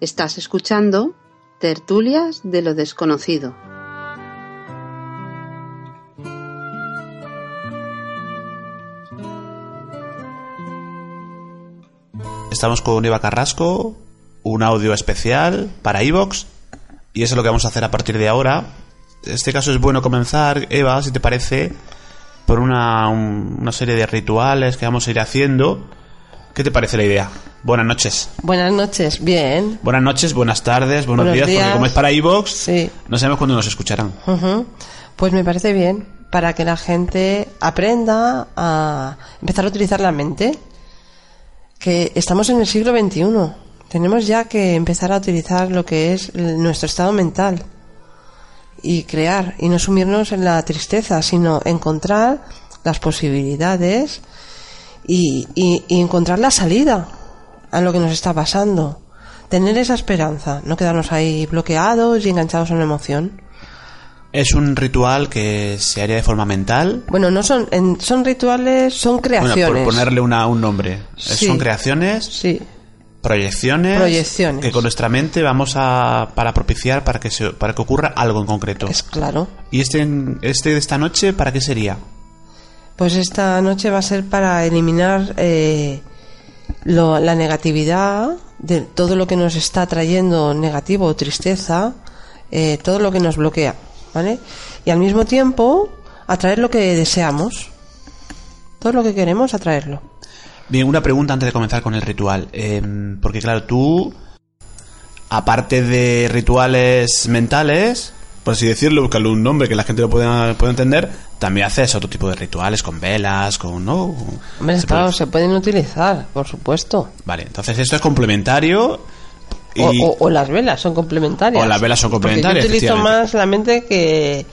Estás escuchando Tertulias de lo Desconocido. Estamos con Eva Carrasco, un audio especial para Evox, y eso es lo que vamos a hacer a partir de ahora. En este caso es bueno comenzar, Eva, si te parece, por una, un- una serie de rituales que vamos a ir haciendo. ¿Qué te parece la idea? Buenas noches. Buenas noches, bien. Buenas noches, buenas tardes, buenos, Buenos días, porque como es para Evox, Sí. no sabemos cuándo nos escucharán. Ujú. Pues me parece bien para que la gente aprenda a empezar a utilizar la mente. Que estamos en el siglo XXI. Tenemos ya que empezar a utilizar lo que es nuestro estado mental y crear y no sumirnos en la tristeza, sino encontrar las posibilidades y, y- y encontrar la salida a lo que nos está pasando. Tener esa esperanza, no quedarnos ahí bloqueados y enganchados a una emoción. Es un ritual que se haría de forma mental. Bueno, no son, en- son rituales, son creaciones. Bueno, por ponerle una- un nombre. Sí. Son creaciones, Sí, proyecciones, Proyecciones. que con nuestra mente vamos a para propiciar para que se, para que ocurra algo en concreto. es claro. Y este este de esta noche para qué sería? Pues esta noche va a ser para eliminar eh, lo- la negatividad de todo lo que nos está trayendo negativo o tristeza, eh, todo lo que nos bloquea, ¿vale? Y al mismo tiempo atraer lo que deseamos, todo lo que queremos atraerlo. Bien, una pregunta antes de comenzar con el ritual, Em, porque claro, tú aparte de rituales mentales, por así decirlo, buscarle un nombre que la gente lo pueda, pueda entender, también haces otro tipo de rituales con velas, con no. Hombre, Se claro, puede- se pueden utilizar, por supuesto. Vale, entonces esto es complementario y O, o- o las velas son complementarias. O las velas son complementarias, Porque yo utilizo más la mente que,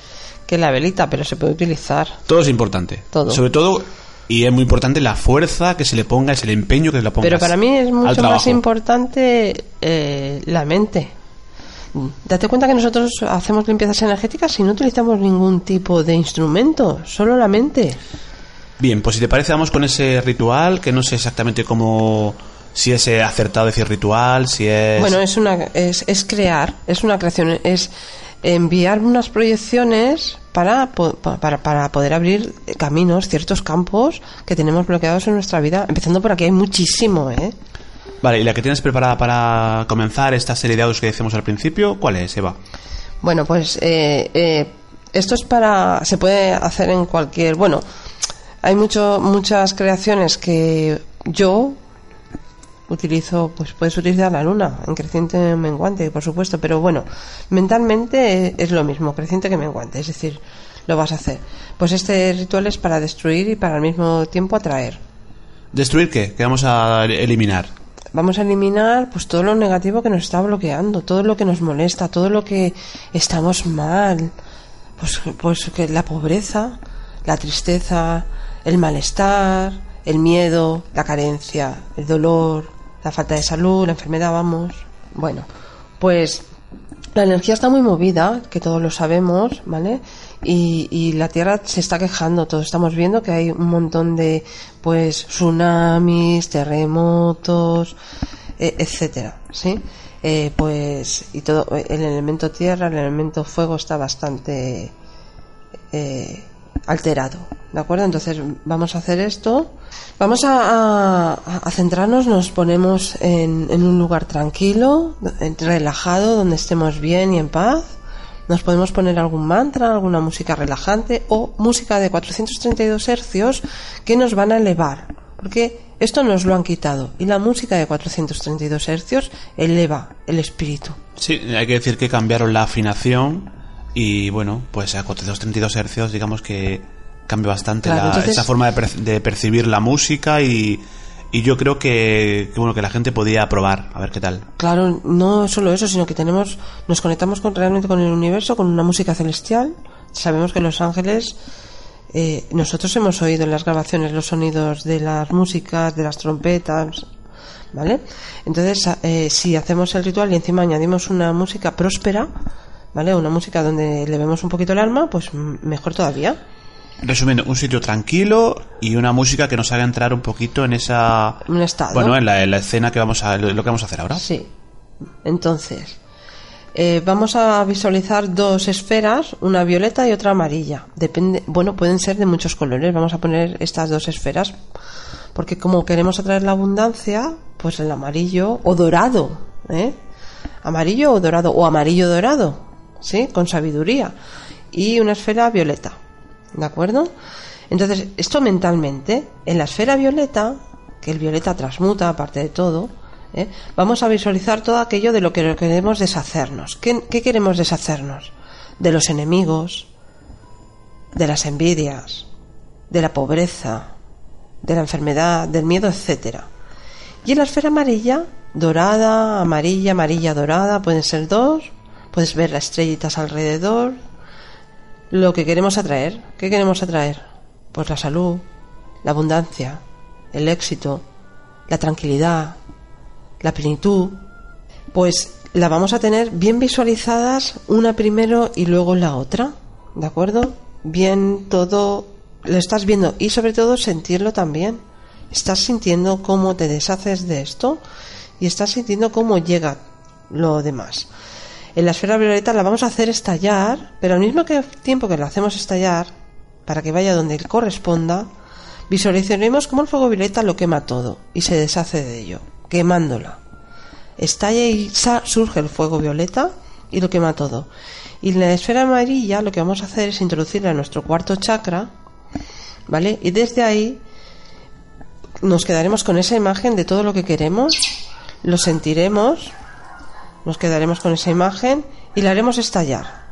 que la velita, pero se puede utilizar. todo es importante. Todo. Sobre todo y es muy importante la fuerza que se le ponga, es el empeño que se le ponga. Pero para mí es mucho más importante eh, la mente. Date cuenta que nosotros hacemos limpiezas energéticas y no utilizamos ningún tipo de instrumento, solo la mente. Bien, pues si te parece vamos con ese ritual, que no sé exactamente cómo si es eh, acertado decir ritual, si es Bueno, es una es, es crear, es una creación, es enviar unas proyecciones para, para, para poder abrir caminos, ciertos campos que tenemos bloqueados en nuestra vida. Empezando por aquí, hay muchísimo, ¿eh? Vale, y la que tienes preparada para comenzar esta serie de audios que decíamos al principio, ¿cuál es, Eva? Bueno, pues eh, eh, esto es para. Se puede hacer en cualquier. Bueno, hay mucho, muchas creaciones que yo utilizo. Pues puedes utilizar la luna en creciente menguante, por supuesto, pero bueno, mentalmente es lo mismo, creciente que menguante, es decir, lo vas a hacer. Pues este ritual es para destruir y para al mismo tiempo atraer. ¿Destruir qué? Que vamos a eliminar. Vamos a eliminar pues todo lo negativo que nos está bloqueando, todo lo que nos molesta, todo lo que estamos mal, pues, pues que la pobreza, la tristeza, el malestar, el miedo, la carencia, el dolor, la falta de salud, la enfermedad, vamos. Bueno, pues la energía está muy movida, que todos lo sabemos, ¿vale? Y, y la Tierra se está quejando, todos estamos viendo que hay un montón de, pues, tsunamis, terremotos, eh, etcétera, ¿sí? Eh, pues, y todo, el elemento tierra, el elemento fuego está bastante eh, alterado, ¿de acuerdo? Entonces vamos a hacer esto. Vamos a, centrarnos, nos ponemos en, un lugar tranquilo, relajado, donde estemos bien y en paz. Nos podemos poner algún mantra, alguna música relajante o música de 432 hercios que nos van a elevar. Porque esto nos lo han quitado. Y la música de 432 hercios eleva el espíritu. Sí, hay que decir que cambiaron la afinación Y bueno, pues a 432 hercios, digamos que cambia bastante Claro, la- entonces- esa forma de, perc- de percibir la música y, y yo creo que, que, bueno que la gente podía probar, a ver qué tal. Claro, no solo eso, sino que tenemos, nos conectamos con, realmente con el universo, con una música celestial. Sabemos que Los Ángeles, eh, nosotros hemos oído en las grabaciones los sonidos de las músicas, de las trompetas, ¿vale? Entonces, eh, si hacemos el ritual y encima añadimos una música próspera, ¿vale? Una música donde le vemos un poquito el alma, pues mejor todavía. Resumiendo, un sitio tranquilo y una música que nos haga entrar un poquito en esa... Un estado. Bueno, en la, en la escena que vamos a... lo que vamos a hacer ahora. Sí. Entonces, eh, vamos a visualizar dos esferas, una violeta y otra amarilla. Depende, bueno, pueden ser de muchos colores. Vamos a poner estas dos esferas porque como queremos atraer la abundancia, pues el amarillo o dorado, ¿eh? Amarillo o dorado o amarillo dorado, ¿sí? Con sabiduría y una esfera violeta, ¿de acuerdo? Entonces, esto mentalmente, en la esfera violeta, que el violeta transmuta aparte de todo, ¿eh? vamos a visualizar todo aquello de lo que queremos deshacernos. ¿Qué, qué queremos deshacernos? De los enemigos, de las envidias, de la pobreza, de la enfermedad, del miedo, etcétera. Y en la esfera amarilla, dorada, amarilla, amarilla, dorada, pueden ser dos, puedes ver las estrellitas alrededor, lo que queremos atraer. ¿Qué queremos atraer? Pues la salud, la abundancia, el éxito, la tranquilidad, la plenitud. Pues la vamos a tener bien visualizadas una primero y luego la otra, ¿de acuerdo? Bien todo lo estás viendo y sobre todo sentirlo también. Estás sintiendo cómo te deshaces de esto y estás sintiendo cómo llega lo demás. En la esfera violeta la vamos a hacer estallar, pero al mismo tiempo que la hacemos estallar, para que vaya donde corresponda, visualizaremos cómo el fuego violeta lo quema todo y se deshace de ello, quemándola. Estalla y surge el fuego violeta y lo quema todo. Y en la esfera amarilla lo que vamos a hacer es introducirla en nuestro cuarto chakra, ¿vale? Y desde ahí nos quedaremos con esa imagen de todo lo que queremos, lo sentiremos, nos quedaremos con esa imagen y la haremos estallar.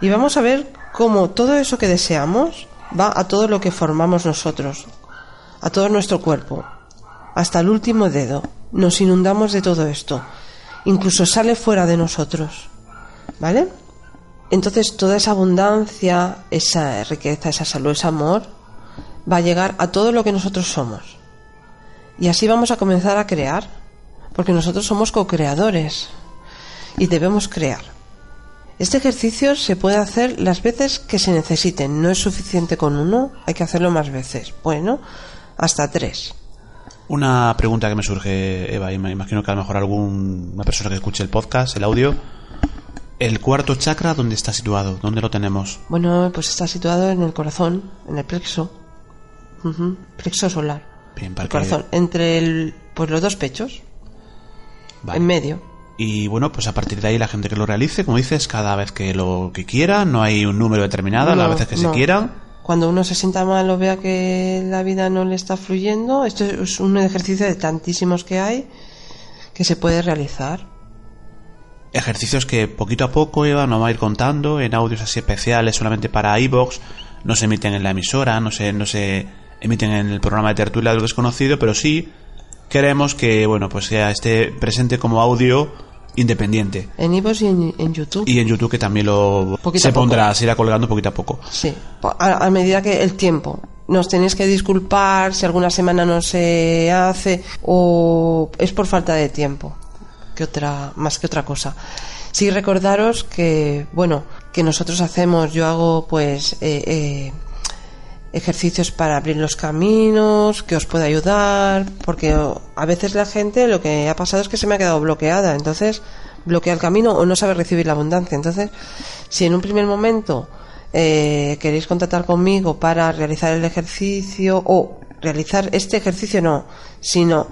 Y vamos a ver cómo todo eso que deseamos va a todo lo que formamos nosotros, a todo nuestro cuerpo, hasta el último dedo. Nos inundamos de todo esto. Incluso sale fuera de nosotros. ¿Vale? Entonces toda esa abundancia, esa riqueza, esa salud, ese amor, va a llegar a todo lo que nosotros somos. Y así vamos a comenzar a crear, porque nosotros somos co-creadores y debemos crear. Este ejercicio se puede hacer las veces que se necesiten, no es suficiente con uno, hay que hacerlo más veces. Bueno, hasta tres. Una pregunta que me surge, Eva, y me imagino que a lo mejor alguna persona que escuche el podcast, el audio. ¿El cuarto chakra dónde está situado? ¿Dónde lo tenemos? Bueno, pues está situado en el corazón, en el plexo, plexo solar. Bien, para El que- corazón, entre el, pues los dos pechos, Vale. en medio. Y bueno, pues a partir de ahí la gente que lo realice, como dices, cada vez que lo que quiera, no hay un número determinado, No, las veces que se quieran. Cuando uno se sienta mal o vea que la vida no le está fluyendo, esto es un ejercicio de tantísimos que hay que se puede realizar. Ejercicios que poquito a poco Eva nos va a ir contando en audios así especiales solamente para iBox, no se emiten en la emisora, no se, no se emiten en el programa de tertulia del desconocido, pero sí queremos que bueno pues sea esté presente como audio independiente. En iVoox y en, en YouTube. Y en YouTube que también lo Poquito se pondrá, se irá colgando poquito a poco. Sí, a medida que el tiempo. Nos tenéis que disculpar si alguna semana no se hace o es por falta de tiempo, que otra, más que otra cosa. Sí, recordaros que, bueno, que nosotros hacemos, yo hago pues eh, eh, ejercicios para abrir los caminos, que os puede ayudar, porque a veces la gente lo que ha pasado es que se me ha quedado bloqueada, entonces bloquea el camino o no sabe recibir la abundancia. Entonces, si en un primer momento eh, queréis contactar conmigo para realizar el ejercicio o realizar este ejercicio no, sino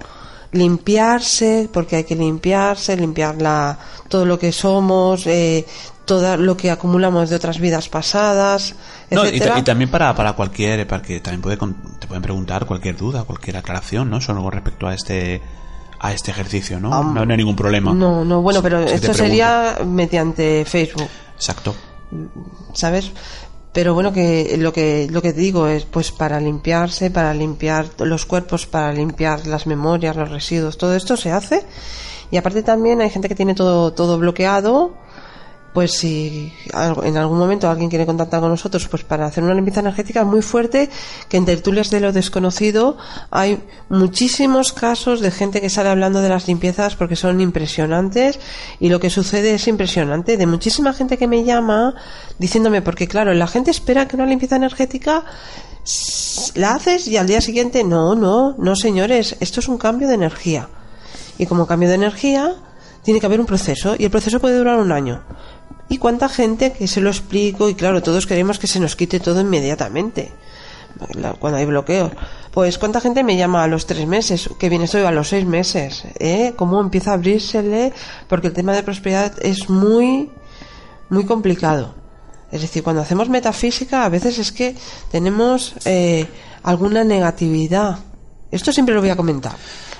limpiarse, porque hay que limpiarse, limpiar la, todo lo que somos, eh, todo lo que acumulamos de otras vidas pasadas, No, y, también para, para cualquier, para que también puede, te pueden preguntar cualquier duda, cualquier aclaración, ¿no? Solo con respecto a este, a este ejercicio, ¿no? No, no hay ningún problema. No, no, bueno, pero Si te esto sería mediante Facebook. Exacto. ¿sabes? Pero bueno, que lo que lo que digo es pues para limpiarse, para limpiar los cuerpos, para limpiar las memorias, los residuos, todo esto se hace. Y aparte también hay gente que tiene todo todo bloqueado pues si en algún momento alguien quiere contactar con nosotros pues para hacer una limpieza energética muy fuerte que en tertulias de lo desconocido hay muchísimos casos de gente que sale hablando de las limpiezas porque son impresionantes y lo que sucede es impresionante. De muchísima gente que me llama diciéndome porque claro la gente espera que una limpieza energética la haces y al día siguiente no no no señores esto es un cambio de energía. Y como cambio de energía tiene que haber un proceso y el proceso puede durar un año y cuánta gente que se lo explico y claro, todos queremos que se nos quite todo inmediatamente cuando hay bloqueos. Pues cuánta gente me llama a los tres meses, que viene estoy a los seis meses, ¿eh? Cómo empieza a abrírsele, porque el tema de prosperidad es muy, muy complicado. Es decir, cuando hacemos metafísica a veces es que tenemos eh, alguna negatividad. Esto siempre lo voy a comentar.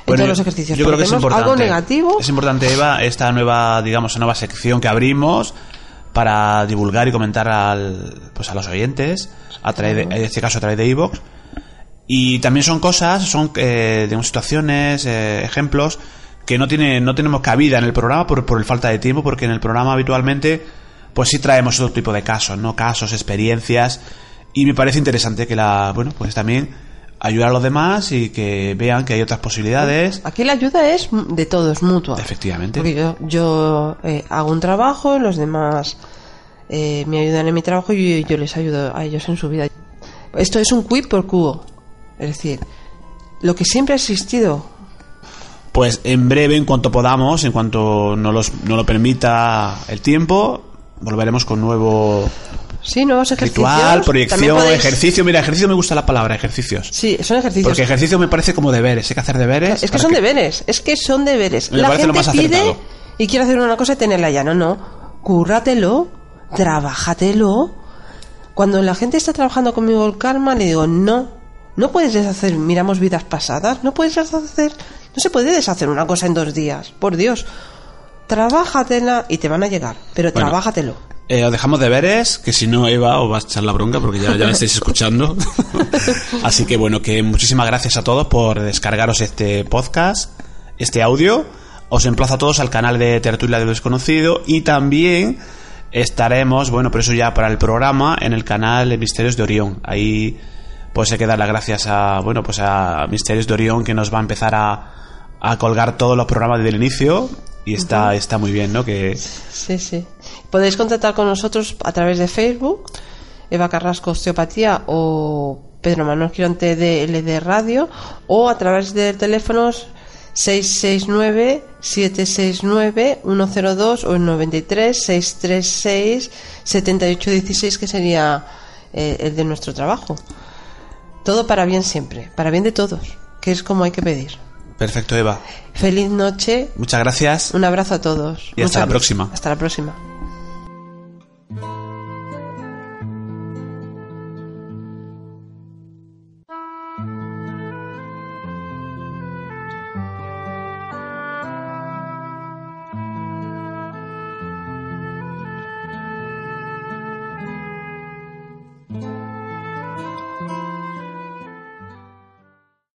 en todos los ejercicios. Yo creo que es importante. Algo negativo. Es importante, Eva, esta nueva, digamos, nueva sección que abrimos para divulgar y comentar al, pues a los oyentes, a través en este caso a través de iVoox. Y también son cosas, son eh, digamos, situaciones, eh, ejemplos que no, tiene, no tenemos cabida en el programa por, por el falta de tiempo, porque en el programa habitualmente pues sí traemos otro tipo de casos, ¿no? Casos, experiencias. Y me parece interesante que la, bueno, pues también ayudar a los demás y que vean que hay otras posibilidades. Aquí la ayuda es de todos, mutua. Efectivamente. Porque yo, yo eh, hago un trabajo, los demás eh, me ayudan en mi trabajo y yo, les ayudo a ellos en su vida. Esto es un quid por cubo. Es decir, lo que siempre ha existido. Pues en breve, en cuanto podamos, en cuanto no los, no lo permita el tiempo, volveremos con nuevo Sí, nuevos ejercicios. Ritual, proyección, ejercicio. Mira, ejercicio me gusta la palabra, ejercicios. Sí, son ejercicios. Porque ejercicio me parece como deberes, hay que hacer deberes. Es que son deberes, es que son deberes. Me la gente lo más pide y quiere hacer una cosa y tenerla ya. No, no. Cúrratelo, trabájatelo. Cuando la gente está trabajando conmigo el karma, le digo, no, no puedes deshacer, miramos vidas pasadas, no puedes deshacer, no se puede deshacer una cosa en dos días, por Dios. Trabájatela y te van a llegar, pero Bueno. trabájatelo. Eh, os dejamos deberes, que si no, Eva, os va a echar la bronca porque ya, ya me estáis escuchando. Así que bueno, que muchísimas gracias a todos por descargaros este podcast, este audio. Os emplazo a todos al canal de Tertulia de lo Desconocido y también estaremos, bueno, pero eso ya para el programa, en el canal de Misterios de Orión. Ahí pues hay que dar las gracias a, bueno, pues a Misterios de Orión que nos va a empezar a, a colgar todos los programas desde el inicio y está, está muy bien, ¿no? Que Sí, sí. Podéis contactar con nosotros a través de Facebook, Eva Carrasco Osteopatía o Pedro Manuel Girón TDLD Radio, o a través del teléfono 669-769-102 o el 93-636-7816, que sería eh, el de nuestro trabajo. Todo para bien siempre, para bien de todos, que es como hay que pedir. perfecto, Eva. Feliz noche, Muchas gracias. un abrazo a todos. Y hasta la próxima. Hasta la próxima.